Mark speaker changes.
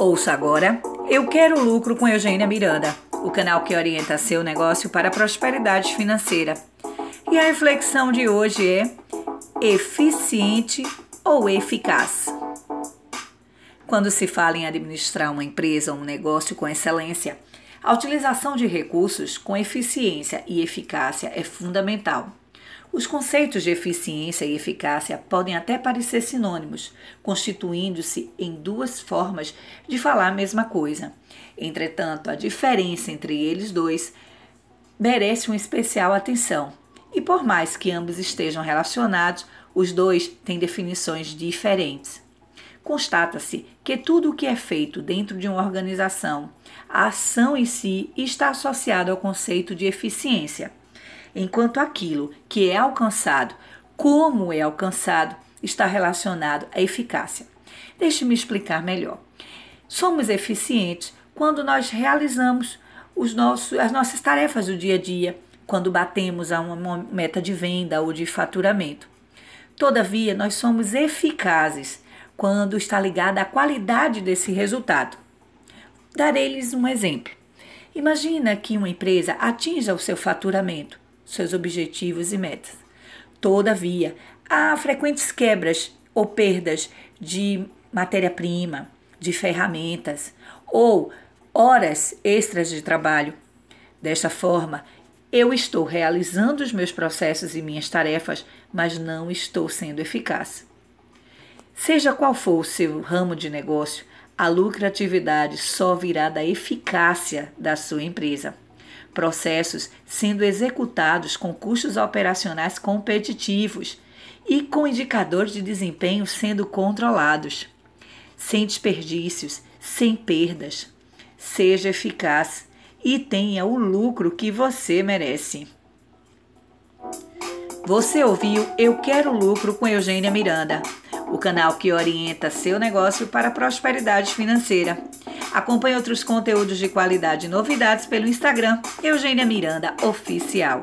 Speaker 1: Ouça agora Eu Quero Lucro com Eugênia Miranda, o canal que orienta seu negócio para a prosperidade financeira. E a reflexão de hoje é eficiente ou eficaz? Quando se fala em administrar uma empresa ou um negócio com excelência, a utilização de recursos com eficiência e eficácia é fundamental. Os conceitos de eficiência e eficácia podem até parecer sinônimos, constituindo-se em duas formas de falar a mesma coisa. Entretanto, a diferença entre eles dois merece uma especial atenção. E por mais que ambos estejam relacionados, os dois têm definições diferentes. Constata-se que tudo o que é feito dentro de uma organização, a ação em si está associado ao conceito de eficiência enquanto aquilo que é alcançado, como é alcançado, está relacionado à eficácia. Deixe-me explicar melhor. Somos eficientes quando nós realizamos os nossos, as nossas tarefas do dia a dia, quando batemos a uma meta de venda ou de faturamento. Todavia, nós somos eficazes quando está ligada à qualidade desse resultado. Darei-lhes um exemplo. Imagina que uma empresa atinja o seu faturamento, seus objetivos e metas. Todavia, há frequentes quebras ou perdas de matéria-prima, de ferramentas ou horas extras de trabalho. Desta forma, eu estou realizando os meus processos e minhas tarefas, mas não estou sendo eficaz. Seja qual for o seu ramo de negócio, a lucratividade só virá da eficácia da sua empresa processos sendo executados com custos operacionais competitivos e com indicadores de desempenho sendo controlados, sem desperdícios, sem perdas. Seja eficaz e tenha o lucro que você merece. Você ouviu Eu Quero Lucro com Eugênia Miranda, o canal que orienta seu negócio para a prosperidade financeira. Acompanhe outros conteúdos de qualidade e novidades pelo Instagram Eugênia Miranda Oficial.